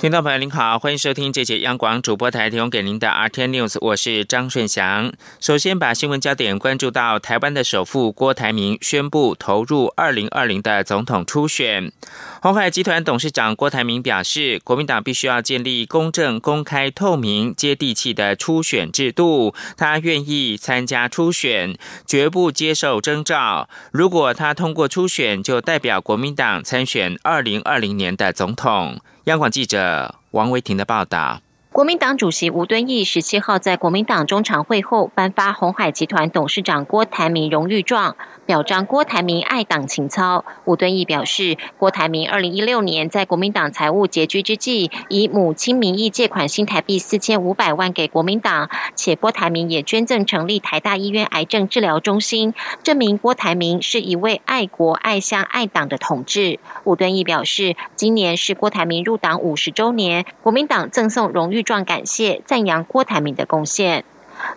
听众朋友您好，欢迎收听这节央广主播台提供给您的 RT News，我是张顺祥。首先把新闻焦点关注到台湾的首富郭台铭宣布投入二零二零的总统初选。鸿海集团董事长郭台铭表示，国民党必须要建立公正、公开、透明、接地气的初选制度。他愿意参加初选，绝不接受征召。如果他通过初选，就代表国民党参选二零二零年的总统。央广记者王维婷的报道。国民党主席吴敦义十七号在国民党中常会后颁发红海集团董事长郭台铭荣誉状，表彰郭台铭爱党情操。吴敦义表示，郭台铭二零一六年在国民党财务拮据之际，以母亲名义借款新台币四千五百万给国民党，且郭台铭也捐赠成立台大医院癌症治疗中心，证明郭台铭是一位爱国爱乡爱党的统治。吴敦义表示，今年是郭台铭入党五十周年，国民党赠送荣誉。状感谢赞扬郭台铭的贡献。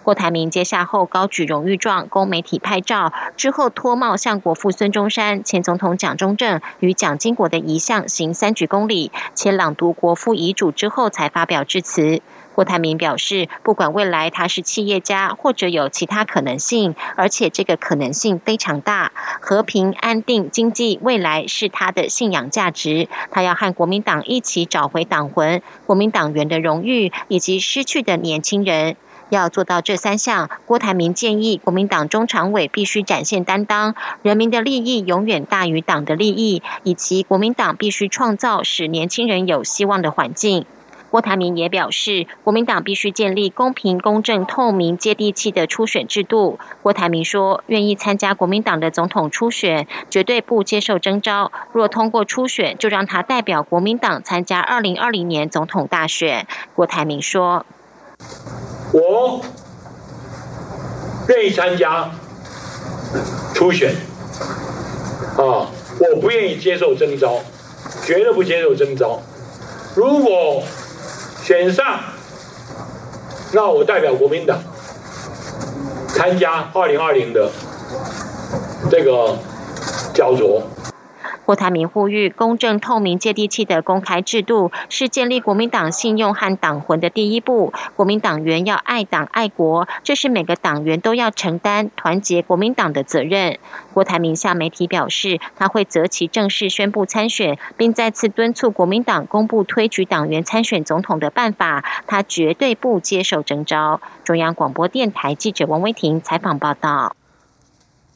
郭台铭接下后高举荣誉状，供媒体拍照，之后脱帽向国父孙中山、前总统蒋中正与蒋经国的遗像行三鞠躬礼，且朗读国父遗嘱之后才发表致辞。郭台铭表示，不管未来他是企业家，或者有其他可能性，而且这个可能性非常大。和平、安定、经济未来是他的信仰价值。他要和国民党一起找回党魂、国民党员的荣誉以及失去的年轻人。要做到这三项，郭台铭建议国民党中常委必须展现担当，人民的利益永远大于党的利益，以及国民党必须创造使年轻人有希望的环境。郭台铭也表示，国民党必须建立公平、公正、透明、接地气的初选制度。郭台铭说，愿意参加国民党的总统初选，绝对不接受征召。若通过初选，就让他代表国民党参加二零二零年总统大选。郭台铭说：“我愿意参加初选，啊，我不愿意接受征召，绝对不接受征召。如果。”选上，那我代表国民党参加二零二零的这个焦灼。郭台铭呼吁公正、透明、接地气的公开制度，是建立国民党信用和党魂的第一步。国民党员要爱党爱国，这是每个党员都要承担团结国民党的责任。郭台铭向媒体表示，他会择期正式宣布参选，并再次敦促国民党公布推举党员参选总统的办法。他绝对不接受征召。中央广播电台记者王威婷采访报道。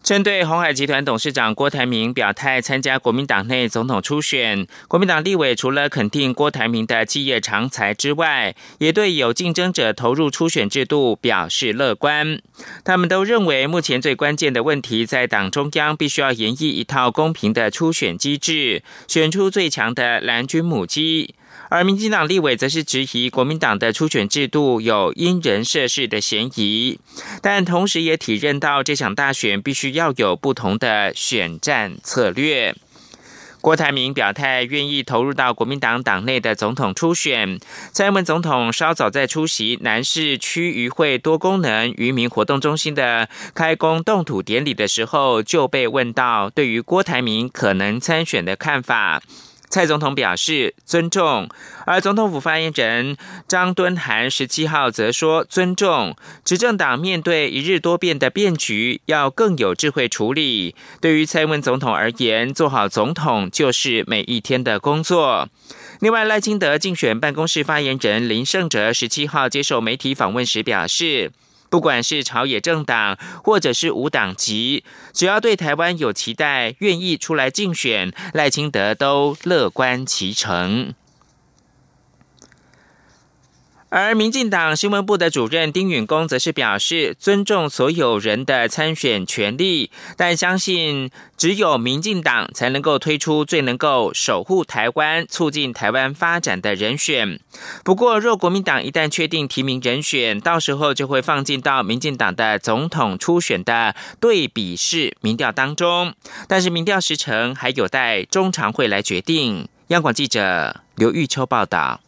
针对红海集团董事长郭台铭表态参加国民党内总统初选，国民党立委除了肯定郭台铭的企业长才之外，也对有竞争者投入初选制度表示乐观。他们都认为，目前最关键的问题在党中央必须要研议一套公平的初选机制，选出最强的蓝军母鸡。而民进党立委则是质疑国民党的初选制度有因人设事的嫌疑，但同时也体认到这场大选必须要有不同的选战策略。郭台铭表态愿意投入到国民党党内的总统初选。蔡英文总统稍早在出席南市区渔会多功能渔民活动中心的开工动土典礼的时候，就被问到对于郭台铭可能参选的看法。蔡总统表示尊重，而总统府发言人张敦涵十七号则说尊重。执政党面对一日多变的变局，要更有智慧处理。对于蔡英文总统而言，做好总统就是每一天的工作。另外，赖清德竞选办公室发言人林胜哲十七号接受媒体访问时表示。不管是朝野政党，或者是无党籍，只要对台湾有期待，愿意出来竞选，赖清德都乐观其成。而民进党新闻部的主任丁允恭则是表示，尊重所有人的参选权利，但相信只有民进党才能够推出最能够守护台湾、促进台湾发展的人选。不过，若国民党一旦确定提名人选，到时候就会放进到民进党的总统初选的对比式民调当中。但是，民调时程还有待中常会来决定。央广记者刘玉秋报道。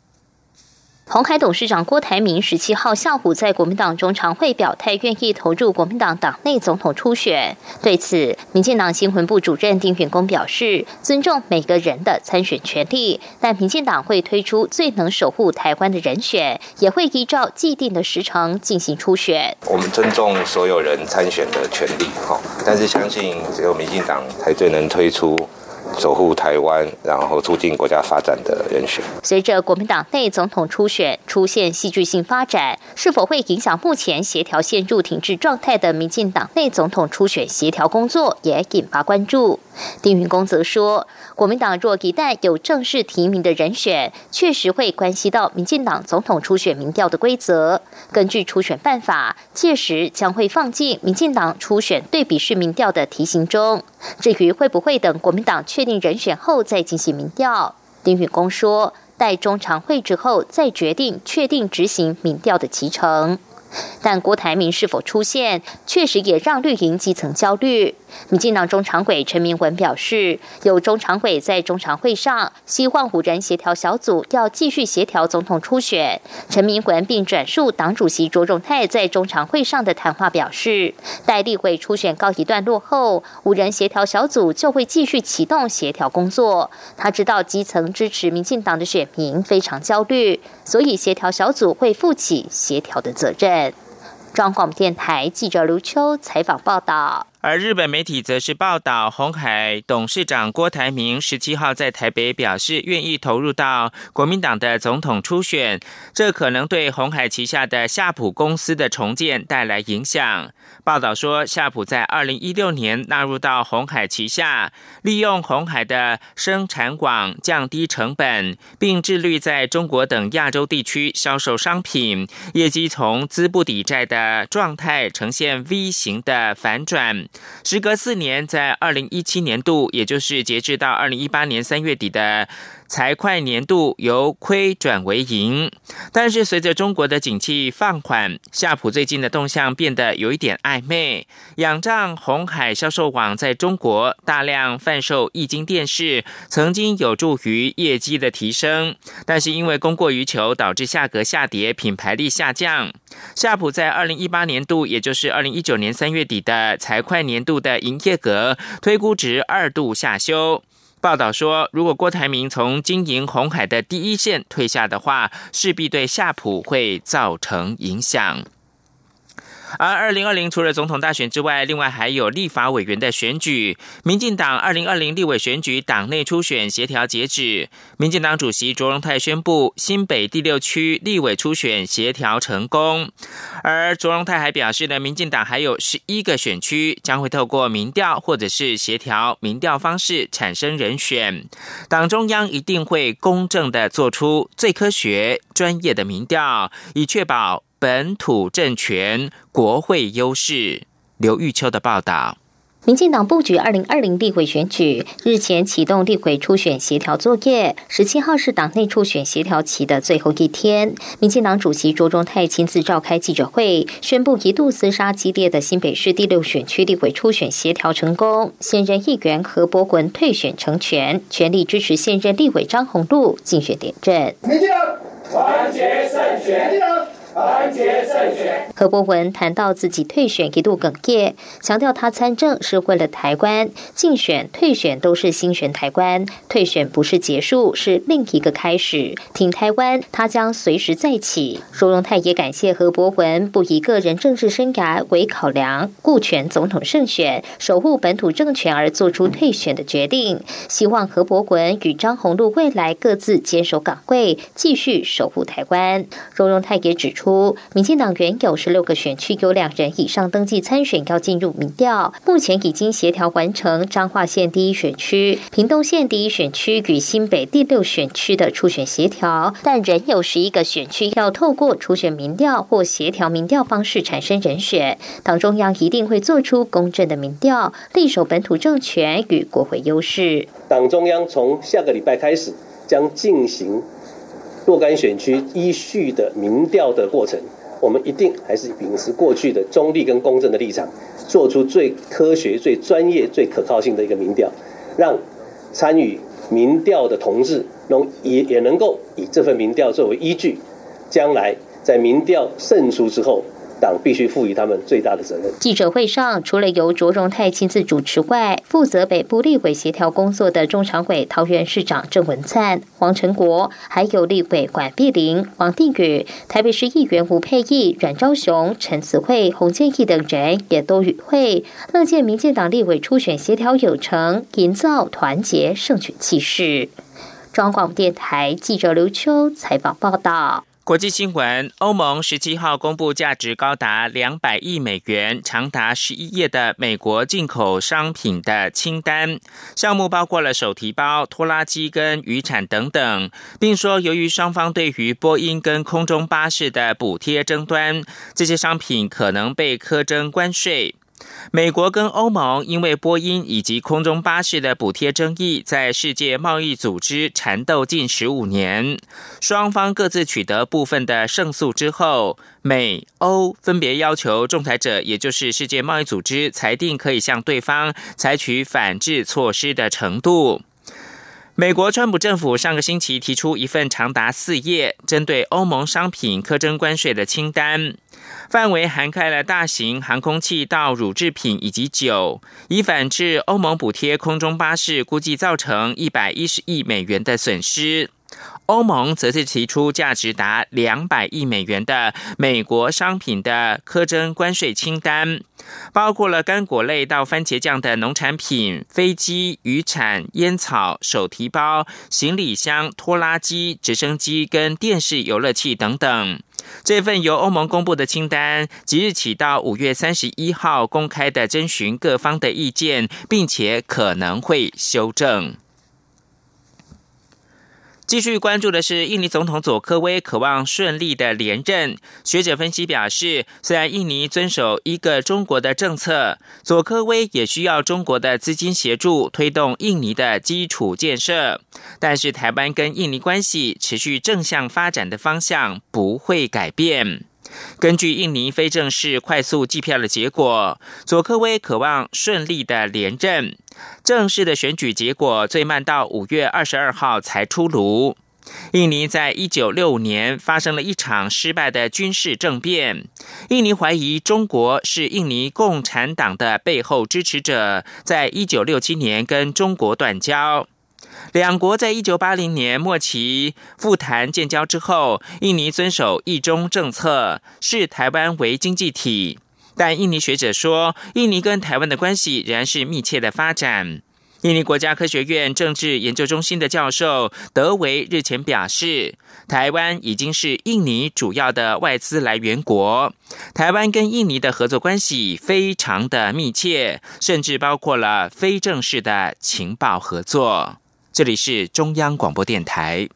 鸿海董事长郭台铭十七号下午在国民党中常会表态，愿意投入国民党党内总统初选。对此，民进党新闻部主任丁允恭表示，尊重每个人的参选权利，但民进党会推出最能守护台湾的人选，也会依照既定的时程进行初选。我们尊重所有人参选的权利，哈，但是相信只有民进党才最能推出。守护台湾，然后促进国家发展的人选。随着国民党内总统初选出现戏剧性发展，是否会影响目前协调陷入停滞状态的民进党内总统初选协调工作，也引发关注。丁云公则说，国民党若一旦有正式提名的人选，确实会关系到民进党总统初选民调的规则。根据初选办法，届时将会放进民进党初选对比式民调的题型中。至于会不会等国民党确确定人选后再进行民调，丁允恭说，待中常会之后再决定确定执行民调的提成。但郭台铭是否出现，确实也让绿营基层焦虑。民进党中常委陈明文表示，有中常委在中常会上希望五人协调小组要继续协调总统初选。陈明文并转述党主席卓荣泰在中常会上的谈话，表示，待立委初选告一段落后，五人协调小组就会继续启动协调工作。他知道基层支持民进党的选民非常焦虑，所以协调小组会负起协调的责任。中广电台记者卢秋采访报道。而日本媒体则是报道，红海董事长郭台铭十七号在台北表示，愿意投入到国民党的总统初选，这可能对红海旗下的夏普公司的重建带来影响。报道说，夏普在二零一六年纳入到红海旗下，利用红海的生产网降低成本，并致力在中国等亚洲地区销售商品，业绩从资不抵债的状态呈现 V 型的反转。时隔四年，在二零一七年度，也就是截至到二零一八年三月底的。财会年度由亏转为盈，但是随着中国的景气放缓，夏普最近的动向变得有一点暧昧。仰仗红海销售网在中国大量贩售液晶电视，曾经有助于业绩的提升，但是因为供过于求，导致价格下跌，品牌力下降。夏普在二零一八年度，也就是二零一九年三月底的财会年度的营业额推估值二度下修。报道说，如果郭台铭从经营红海的第一线退下的话，势必对夏普会造成影响。而二零二零除了总统大选之外，另外还有立法委员的选举。民进党二零二零立委选举党内初选协调截止，民进党主席卓荣泰宣布新北第六区立委初选协调成功。而卓荣泰还表示呢，民进党还有十一个选区将会透过民调或者是协调民调方式产生人选，党中央一定会公正的做出最科学专业的民调，以确保。本土政权国会优势，刘玉秋的报道。民进党布局二零二零立委选举，日前启动立委初选协调作业。十七号是党内初选协调期的最后一天，民进党主席卓中泰亲自召开记者会，宣布一度厮杀激烈的新北市第六选区立委初选协调成功，现任议员何伯文退选成全，全力支持现任立委张宏禄竞选连任。民进党团结胜选。团结胜选。何伯文谈到自己退选一度哽咽，强调他参政是为了台湾，竞选、退选都是新选台湾，退选不是结束，是另一个开始。挺台湾，他将随时再起。卓荣泰也感谢何伯文不以个人政治生涯为考量，顾全总统胜选，守护本土政权而做出退选的决定。希望何伯文与张宏禄未来各自坚守岗位，继续守护台湾。卓荣泰也指出出。民进党原有十六个选区有两人以上登记参选要进入民调，目前已经协调完成彰化县第一选区、屏东县第一选区与新北第六选区的初选协调，但仍有十一个选区要透过初选民调或协调民调方式产生人选。党中央一定会做出公正的民调，力守本土政权与国会优势。党中央从下个礼拜开始将进行。若干选区依序的民调的过程，我们一定还是秉持过去的中立跟公正的立场，做出最科学、最专业、最可靠性的一个民调，让参与民调的同志能也也能够以这份民调作为依据，将来在民调胜出之后。党必须赋予他们最大的责任。记者会上，除了由卓荣泰亲自主持外，负责北部立委协调工作的中常委桃园市长郑文灿、黄成国，还有立委管碧玲、王定宇、台北市议员吴佩义、阮昭雄、陈慈惠、洪建义等人也都与会，乐见民进党立委初选协调有成，营造团结胜选气势。中广电台记者刘秋采访报道。国际新闻：欧盟十七号公布价值高达两百亿美元、长达十一页的美国进口商品的清单，项目包括了手提包、拖拉机跟渔产等等，并说由于双方对于波音跟空中巴士的补贴争端，这些商品可能被苛征关税。美国跟欧盟因为波音以及空中巴士的补贴争议，在世界贸易组织缠斗近十五年。双方各自取得部分的胜诉之后，美欧分别要求仲裁者，也就是世界贸易组织裁定可以向对方采取反制措施的程度。美国川普政府上个星期提出一份长达四页、针对欧盟商品苛征关税的清单。范围涵盖了大型航空器到乳制品以及酒，以反制欧盟补贴空中巴士估计造成一百一十亿美元的损失。欧盟则是提出价值达两百亿美元的美国商品的苛征关税清单，包括了干果类到番茄酱的农产品、飞机、渔产、烟草、手提包、行李箱、拖拉机、直升机跟电视游乐器等等。这份由欧盟公布的清单，即日起到五月三十一号公开的征询各方的意见，并且可能会修正。继续关注的是，印尼总统佐科威渴望顺利的连任。学者分析表示，虽然印尼遵守一个中国的政策，佐科威也需要中国的资金协助推动印尼的基础建设，但是台湾跟印尼关系持续正向发展的方向不会改变。根据印尼非正式快速计票的结果，佐科威渴望顺利的连任。正式的选举结果最慢到五月二十二号才出炉。印尼在一九六五年发生了一场失败的军事政变，印尼怀疑中国是印尼共产党的背后支持者，在一九六七年跟中国断交。两国在一九八零年末期复谈建交之后，印尼遵守一中政策，视台湾为经济体。但印尼学者说，印尼跟台湾的关系仍然是密切的发展。印尼国家科学院政治研究中心的教授德维日前表示，台湾已经是印尼主要的外资来源国。台湾跟印尼的合作关系非常的密切，甚至包括了非正式的情报合作。这里是中央广播电台。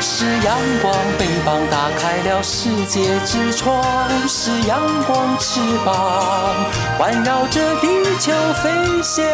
是阳光，翅膀打开了世界之窗；是阳光，翅膀环绕着地球飞翔。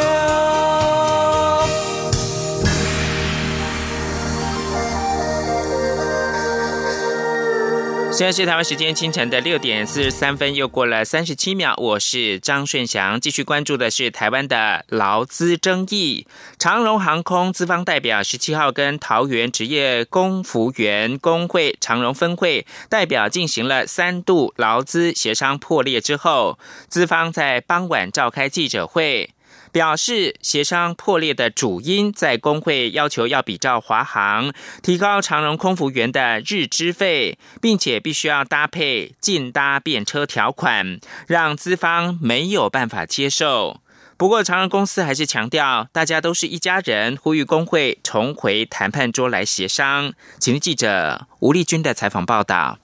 现在是台湾时间清晨的六点四十三分，又过了三十七秒。我是张顺祥，继续关注的是台湾的劳资争议。长荣航空资方代表十七号跟桃园职业工服员工会长荣分会代表进行了三度劳资协商破裂之后，资方在傍晚召开记者会。表示协商破裂的主因在工会要求要比照华航提高长荣空服员的日资费，并且必须要搭配近搭便车条款，让资方没有办法接受。不过长荣公司还是强调，大家都是一家人，呼吁工会重回谈判桌来协商。请记者吴丽君的采访报道。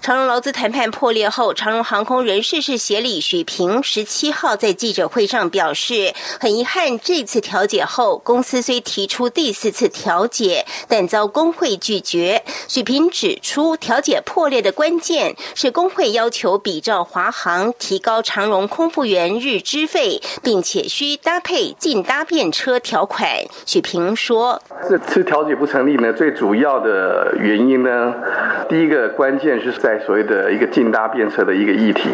长荣劳资谈判破裂后，长荣航空人事室协理许平十七号在记者会上表示，很遗憾这次调解后，公司虽提出第四次调解，但遭工会拒绝。许平指出，调解破裂的关键是工会要求比照华航提高长荣空服员日资费，并且需搭配进搭便车条款。许平说：“这次调解不成立呢，最主要的原因呢，第一个关键是在。”所谓的一个近搭便车的一个议题，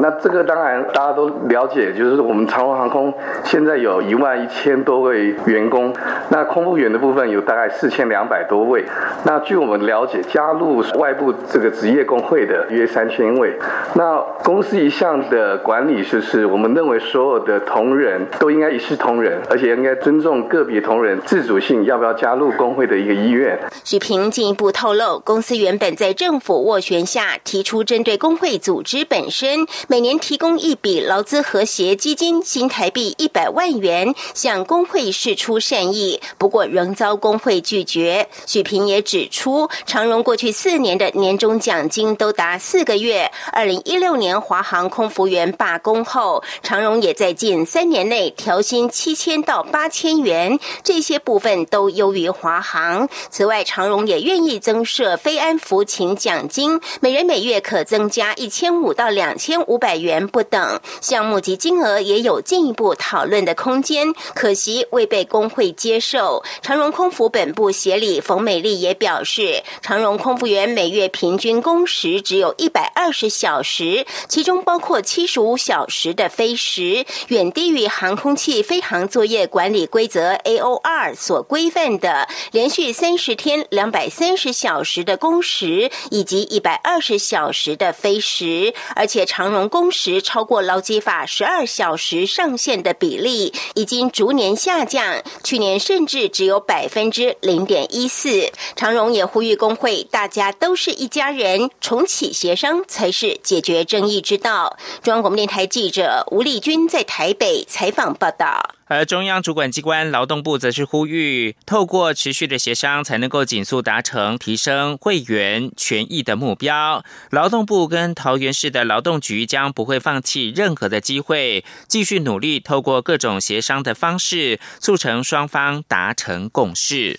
那这个当然大家都了解，就是我们长荣航空现在有一万一千多位员工，那空服员的部分有大概四千两百多位。那据我们了解，加入外部这个职业工会的约三千位。那公司一向的管理就是，我们认为所有的同仁都应该一视同仁，而且应该尊重个别同仁自主性，要不要加入工会的一个意愿。许平进一步透露，公司原本在政府斡旋下提出，针对工会组织本身，每年提供一笔劳资和谐基金新台币一百万元，向工会示出善意。不过仍遭工会拒绝。许平也指出，长荣过去四年的年终奖金都达四个月。二零一六年华航空服员罢工后，长荣也在近三年内调薪七千到八千元，这些部分都优于华航。此外，长荣也愿意增设非安服勤奖金，每人每月可增加一千五到两千五百元不等。项目及金额也有进一步讨论的空间，可惜未被工会接受。长荣空服本部协理冯美丽也表示，长荣空服员每月平均工时只有一百二十小时，其中包括七十五小时的飞时，远低于航空器飞行作业管理规则 AOR 所规范的连续三十天两百三十小时的工时，以及一百二十小时的飞时。而且长荣工时超过劳基法十二小时上限的比例已经逐年下降，去年甚至只有百分之零点一四。长荣也呼吁工会，大家都是一家人，重启协商才是。解决争议之道。中央广播电台记者吴丽君在台北采访报道。而中央主管机关劳动部则是呼吁，透过持续的协商，才能够紧速达成提升会员权益的目标。劳动部跟桃园市的劳动局将不会放弃任何的机会，继续努力，透过各种协商的方式，促成双方达成共识。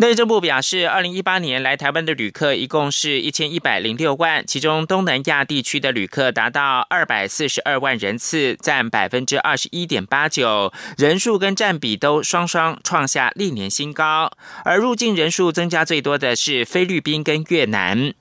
内政部表示，二零一八年来台湾的旅客一共是一千一百零六万，其中东南亚地区的旅客达到二百四十二万人次，占百分之二十一点八九，人数跟占比都双双创下历年新高。而入境人数增加最多的是菲律宾跟越南。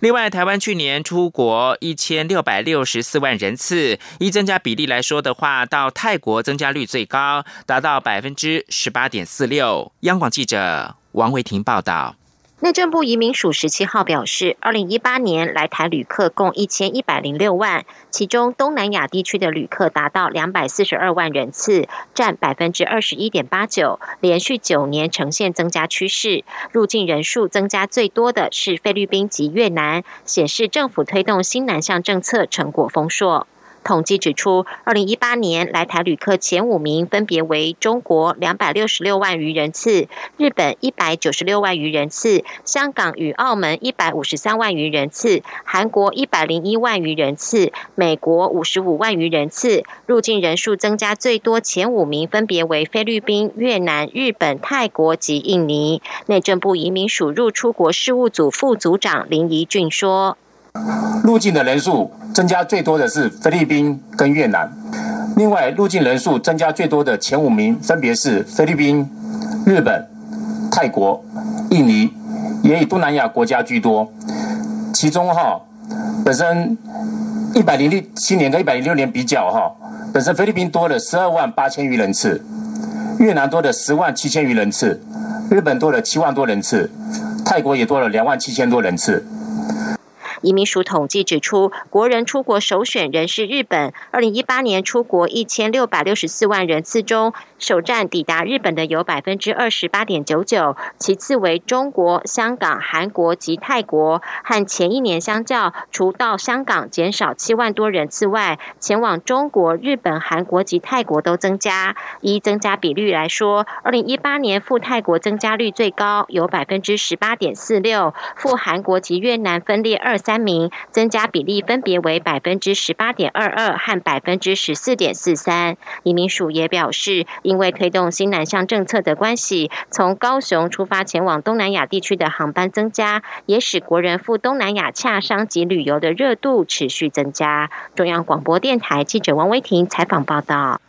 另外，台湾去年出国一千六百六十四万人次，依增加比例来说的话，到泰国增加率最高，达到百分之十八点四六。央广记者。王维婷报道，内政部移民署十七号表示，二零一八年来台旅客共一千一百零六万，其中东南亚地区的旅客达到两百四十二万人次，占百分之二十一点八九，连续九年呈现增加趋势。入境人数增加最多的是菲律宾及越南，显示政府推动新南向政策成果丰硕。统计指出，二零一八年来台旅客前五名分别为中国两百六十六万余人次，日本一百九十六万余人次，香港与澳门一百五十三万余人次，韩国一百零一万余人次，美国五十五万余人次。入境人数增加最多前五名分别为菲律宾、越南、日本、泰国及印尼。内政部移民署入出国事务组副组长林怡俊说。入境的人数增加最多的是菲律宾跟越南，另外入境人数增加最多的前五名分别是菲律宾、日本、泰国、印尼，也以东南亚国家居多。其中哈，本身一百零六七年跟一百零六年比较哈，本身菲律宾多了十二万八千余人次，越南多了十万七千余人次，日本多了七万多人次，泰国也多了两万七千多人次。移民署统计指出，国人出国首选仍是日本。二零一八年出国一千六百六十四万人次中，首站抵达日本的有百分之二十八点九九，其次为中国、香港、韩国及泰国。和前一年相较，除到香港减少七万多人次外，前往中国、日本、韩国及泰国都增加。依增加比率来说，二零一八年赴泰国增加率最高，有百分之十八点四六，赴韩国及越南分列二三。三名增加比例分别为百分之十八点二二和百分之十四点四三。移民署也表示，因为推动新南向政策的关系，从高雄出发前往东南亚地区的航班增加，也使国人赴东南亚洽商及旅游的热度持续增加。中央广播电台记者王威婷采访报道。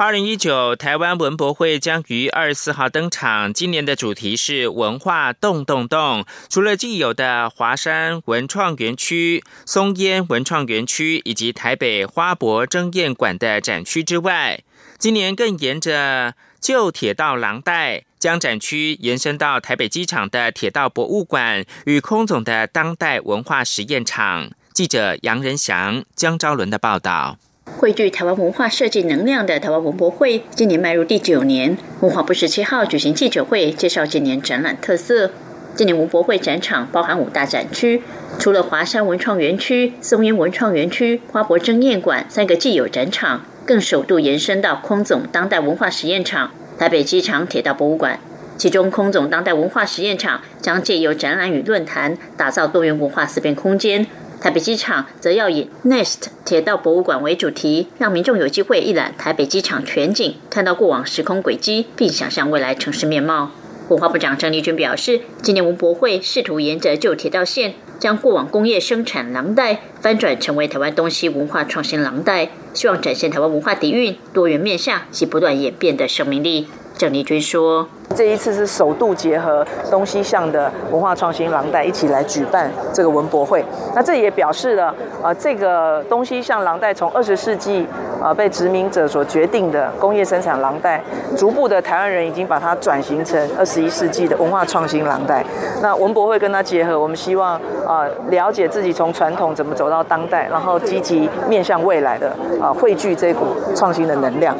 二零一九台湾文博会将于二十四号登场，今年的主题是“文化动动动”。除了既有的华山文创园区、松烟文创园区以及台北花博争艳馆的展区之外，今年更沿着旧铁道廊带，将展区延伸到台北机场的铁道博物馆与空总的当代文化实验场。记者杨仁祥、江昭伦的报道。汇聚台湾文化设计能量的台湾文博会，今年迈入第九年。文化部十七号举行记者会，介绍今年展览特色。今年文博会展场包含五大展区，除了华山文创园区、松烟文创园区、花博争艳馆三个既有展场，更首度延伸到空总当代文化实验场、台北机场铁道博物馆。其中，空总当代文化实验场将借由展览与论坛，打造多元文化思辨空间。台北机场则要以 Nest 铁道博物馆为主题，让民众有机会一览台北机场全景，看到过往时空轨迹，并想象未来城市面貌。文化部长郑丽君表示，今年文博会试图沿着旧铁道线，将过往工业生产廊带翻转成为台湾东西文化创新廊带，希望展现台湾文化底蕴多元面向及不断演变的生命力。郑丽君说。这一次是首度结合东西向的文化创新廊带一起来举办这个文博会。那这也表示了，呃，这个东西向廊带从二十世纪呃被殖民者所决定的工业生产廊带，逐步的台湾人已经把它转型成二十一世纪的文化创新廊带。那文博会跟它结合，我们希望啊了解自己从传统怎么走到当代，然后积极面向未来的啊汇聚这股创新的能量。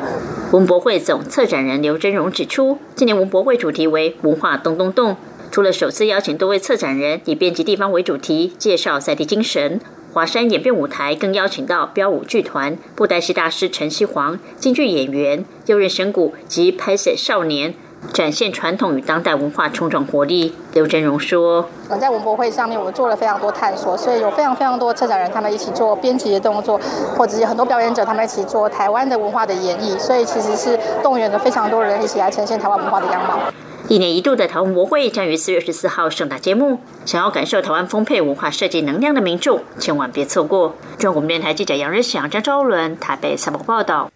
文博会总策展人刘真荣指出，今年文博会主题为“文化动动动”。除了首次邀请多位策展人以遍及地方为主题，介绍赛地精神，华山演变舞台更邀请到标舞剧团、布袋戏大师陈锡煌、京剧演员、右任神谷及拍摄少年。展现传统与当代文化冲撞活力。刘真荣说：“我们在文博会上面，我们做了非常多探索，所以有非常非常多策展人，他们一起做编辑的动作，或者是很多表演者，他们一起做台湾的文化的演绎。所以其实是动员了非常多人一起来呈现台湾文化的样貌。一年一度的台湾文博会将于四月十四号盛大揭幕，想要感受台湾丰沛文化设计能量的民众，千万别错过。中国电台记者杨日祥、张昭伦台北采访报道。”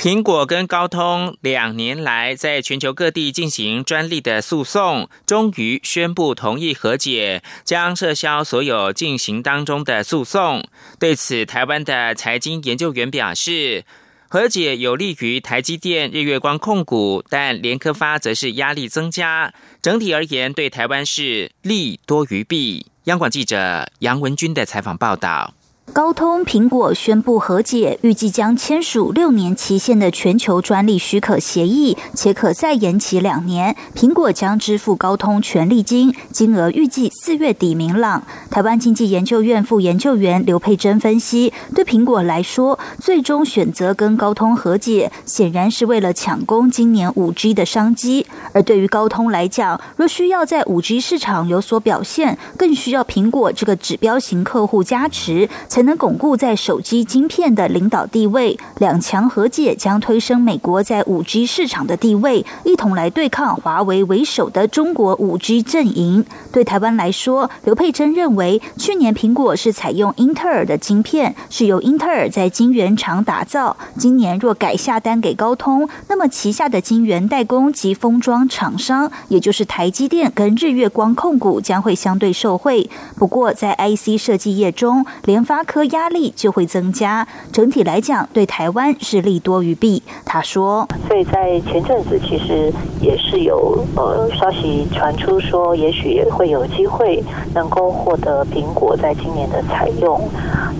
苹果跟高通两年来在全球各地进行专利的诉讼，终于宣布同意和解，将撤销所有进行当中的诉讼。对此，台湾的财经研究员表示，和解有利于台积电、日月光控股，但联科发则是压力增加。整体而言，对台湾是利多于弊。央广记者杨文军的采访报道。高通、苹果宣布和解，预计将签署六年期限的全球专利许可协议，且可再延期两年。苹果将支付高通权利金，金额预计四月底明朗。台湾经济研究院副研究员刘佩珍分析，对苹果来说，最终选择跟高通和解，显然是为了抢攻今年五 G 的商机；而对于高通来讲，若需要在五 G 市场有所表现，更需要苹果这个指标型客户加持。才能巩固在手机晶片的领导地位，两强和解将推升美国在五 G 市场的地位，一同来对抗华为为首的中国五 G 阵营。对台湾来说，刘佩珍认为，去年苹果是采用英特尔的晶片，是由英特尔在晶圆厂打造。今年若改下单给高通，那么旗下的晶圆代工及封装厂商，也就是台积电跟日月光控股，将会相对受惠。不过，在 IC 设计业中，联发科压力就会增加，整体来讲对台湾是利多于弊。他说：“所以在前阵子其实也是有呃消息传出说，也许也会有机会能够获得苹果在今年的采用。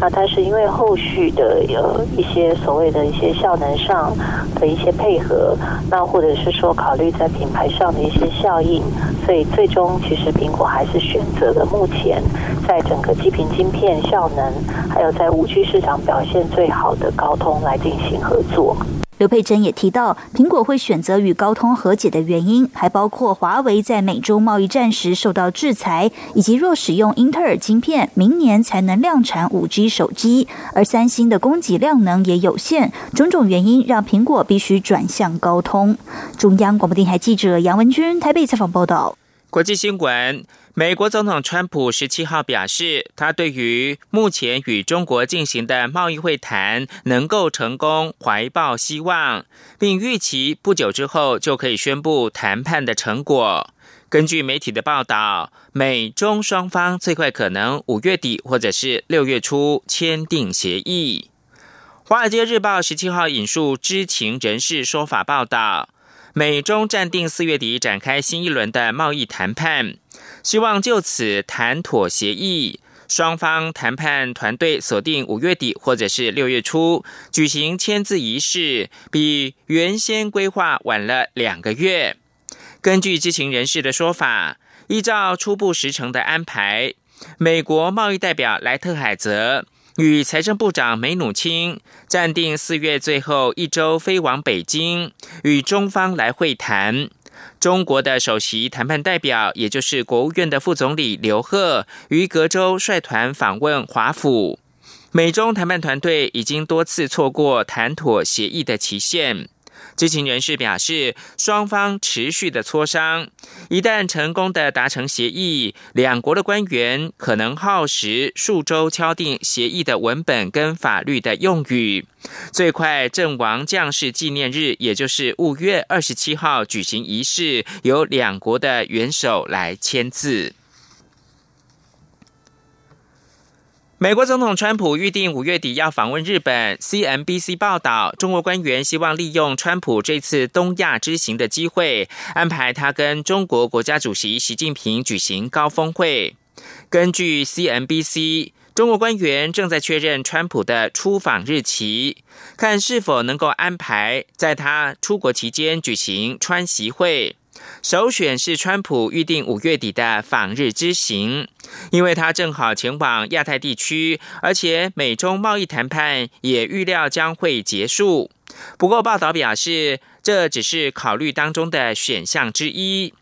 那但是因为后续的有一些所谓的一些效能上的一些配合，那或者是说考虑在品牌上的一些效应，所以最终其实苹果还是选择了目前在整个基频晶片效能。”还有在五 G 市场表现最好的高通来进行合作。刘佩珍也提到，苹果会选择与高通和解的原因，还包括华为在美洲贸易战时受到制裁，以及若使用英特尔晶片，明年才能量产五 G 手机，而三星的供给量能也有限，种种原因让苹果必须转向高通。中央广播电台记者杨文君台北采访报道。国际新闻：美国总统川普十七号表示，他对于目前与中国进行的贸易会谈能够成功怀抱希望，并预期不久之后就可以宣布谈判的成果。根据媒体的报道，美中双方最快可能五月底或者是六月初签订协议。《华尔街日报》十七号引述知情人士说法报道。美中暂定四月底展开新一轮的贸易谈判，希望就此谈妥协议。双方谈判团队锁定五月底或者是六月初举行签字仪式，比原先规划晚了两个月。根据知情人士的说法，依照初步时程的安排，美国贸易代表莱特海泽。与财政部长梅努钦暂定四月最后一周飞往北京，与中方来会谈。中国的首席谈判代表，也就是国务院的副总理刘鹤，于隔周率团访问华府。美中谈判团队已经多次错过谈妥协议的期限。知情人士表示，双方持续的磋商，一旦成功的达成协议，两国的官员可能耗时数周敲定协议的文本跟法律的用语。最快阵亡将士纪念日，也就是五月二十七号举行仪式，由两国的元首来签字。美国总统川普预定五月底要访问日本。CNBC 报道，中国官员希望利用川普这次东亚之行的机会，安排他跟中国国家主席习近平举行高峰会。根据 CNBC，中国官员正在确认川普的出访日期，看是否能够安排在他出国期间举行川习会。首选是川普预定五月底的访日之行，因为他正好前往亚太地区，而且美中贸易谈判也预料将会结束。不过，报道表示，这只是考虑当中的选项之一。《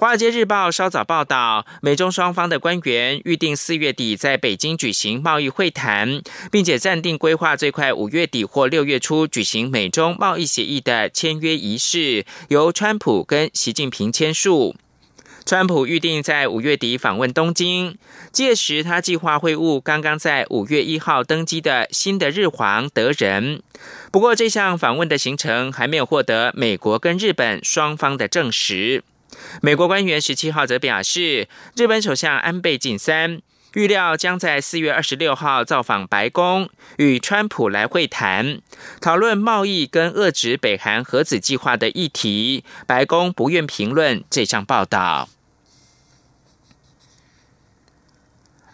华尔街日报》稍早报道，美中双方的官员预定四月底在北京举行贸易会谈，并且暂定规划最快五月底或六月初举行美中贸易协议的签约仪式，由川普跟习近平签署。川普预定在五月底访问东京，届时他计划会晤刚刚在五月一号登基的新的日皇德仁。不过，这项访问的行程还没有获得美国跟日本双方的证实。美国官员十七号则表示，日本首相安倍晋三预料将在四月二十六号造访白宫，与川普来会谈，讨论贸易跟遏制北韩核子计划的议题。白宫不愿评论这项报道。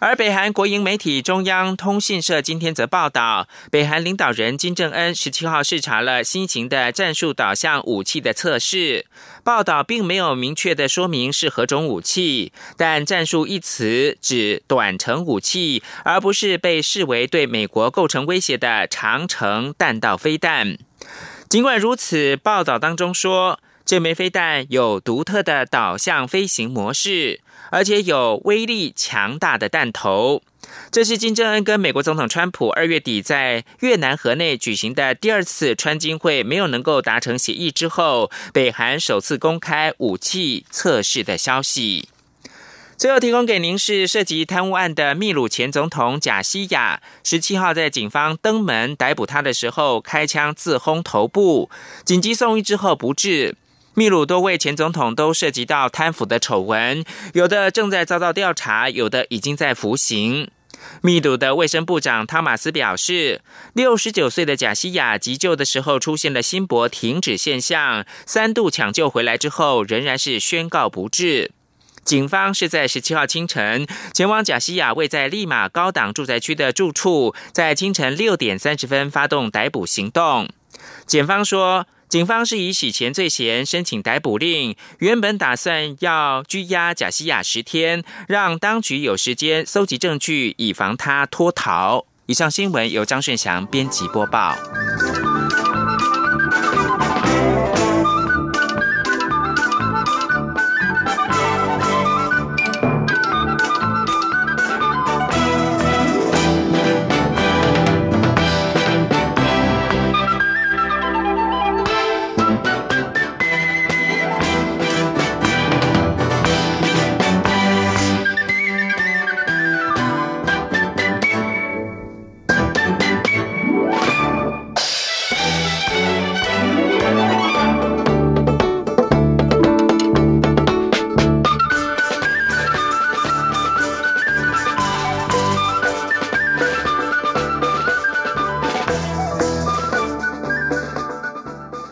而北韩国营媒体中央通讯社今天则报道，北韩领导人金正恩十七号视察了新型的战术导向武器的测试。报道并没有明确的说明是何种武器，但“战术”一词指短程武器，而不是被视为对美国构成威胁的长程弹道飞弹。尽管如此，报道当中说。这枚飞弹有独特的导向飞行模式，而且有威力强大的弹头。这是金正恩跟美国总统川普二月底在越南河内举行的第二次川金会没有能够达成协议之后，北韩首次公开武器测试的消息。最后提供给您是涉及贪污案的秘鲁前总统贾西亚，十七号在警方登门逮捕他的时候开枪自轰头部，紧急送医之后不治。秘鲁多位前总统都涉及到贪腐的丑闻，有的正在遭到调查，有的已经在服刑。秘鲁的卫生部长汤马斯表示，六十九岁的贾西亚急救的时候出现了心搏停止现象，三度抢救回来之后仍然是宣告不治。警方是在十七号清晨前往贾西亚位在利马高档住宅区的住处，在清晨六点三十分发动逮捕行动。检方说。警方是以洗钱罪嫌申请逮捕令，原本打算要拘押贾西亚十天，让当局有时间搜集证据，以防他脱逃。以上新闻由张顺祥编辑播报。